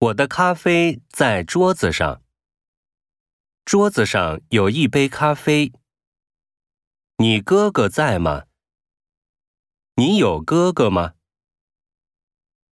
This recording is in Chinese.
我的咖啡在桌子上。桌子上有一杯咖啡。你哥哥在吗？你有哥哥吗？